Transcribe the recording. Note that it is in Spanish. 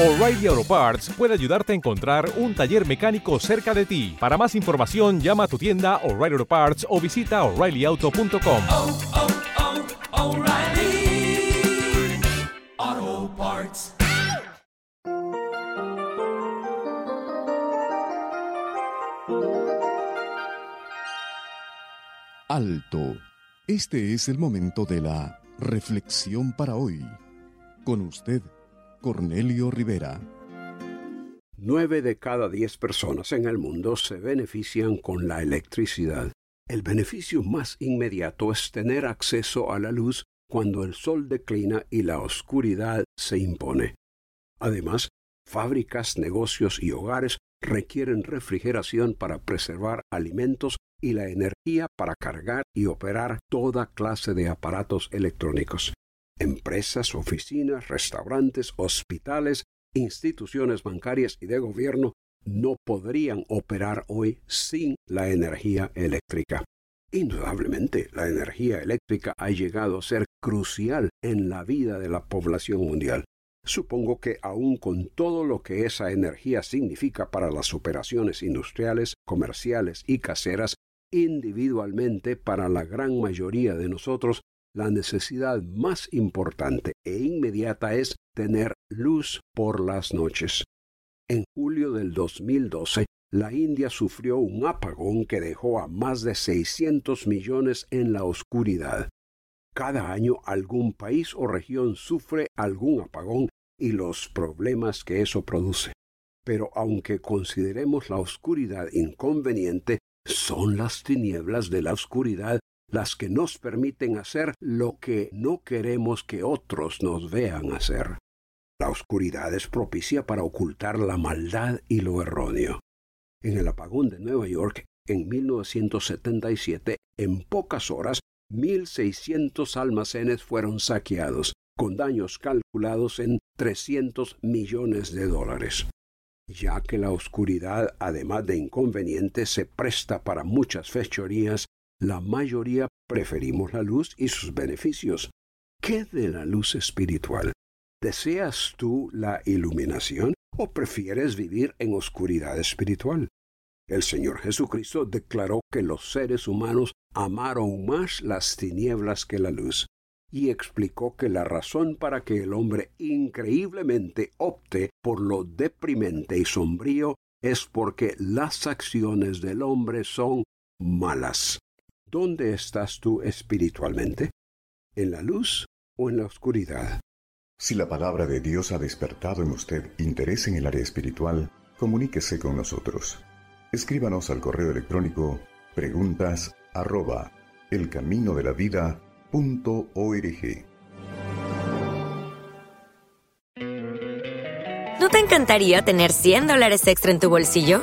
O'Reilly Auto Parts puede ayudarte a encontrar un taller mecánico cerca de ti. Para más información, llama a tu tienda O'Reilly Auto Parts o visita oreillyauto.com. oh, oh, Parts. Alto. Este es el momento de la reflexión para hoy. Con usted, Cornelio Rivera. Nueve de cada diez personas en el mundo se benefician con la electricidad. El beneficio más inmediato es tener acceso a la luz cuando el sol declina y la oscuridad se impone. Además, fábricas, negocios y hogares requieren refrigeración para preservar alimentos y la energía para cargar y operar toda clase de aparatos electrónicos. Empresas, oficinas, restaurantes, hospitales, instituciones bancarias y de gobierno no podrían operar hoy sin la energía eléctrica. Indudablemente, la energía eléctrica ha llegado a ser crucial en la vida de la población mundial. Supongo que aun con todo lo que esa energía significa para las operaciones industriales, comerciales y caseras, individualmente para la gran mayoría de nosotros, la necesidad más importante e inmediata es tener luz por las noches. En julio del 2012, la India sufrió un apagón que dejó a más de 600 millones en la oscuridad. Cada año algún país o región sufre algún apagón y los problemas que eso produce. Pero aunque consideremos la oscuridad inconveniente, son las tinieblas de la oscuridad las que nos permiten hacer lo que no queremos que otros nos vean hacer. La oscuridad es propicia para ocultar la maldad y lo erróneo. En el apagón de Nueva York en 1977, en pocas horas, 1.600 almacenes fueron saqueados, con daños calculados en 300 millones de dólares. Ya que la oscuridad, además de inconveniente, se presta para muchas fechorías, la mayoría preferimos la luz y sus beneficios. ¿Qué de la luz espiritual? ¿Deseas tú la iluminación o prefieres vivir en oscuridad espiritual? El Señor Jesucristo declaró que los seres humanos amaron más las tinieblas que la luz, y explicó que la razón para que el hombre increíblemente opte por lo deprimente y sombrío es porque las acciones del hombre son malas. ¿Dónde estás tú espiritualmente? ¿En la luz o en la oscuridad? Si la palabra de Dios ha despertado en usted interés en el área espiritual, comuníquese con nosotros. Escríbanos al correo electrónico preguntas arroba elcaminodelavida.org. ¿No te encantaría tener 100 dólares extra en tu bolsillo?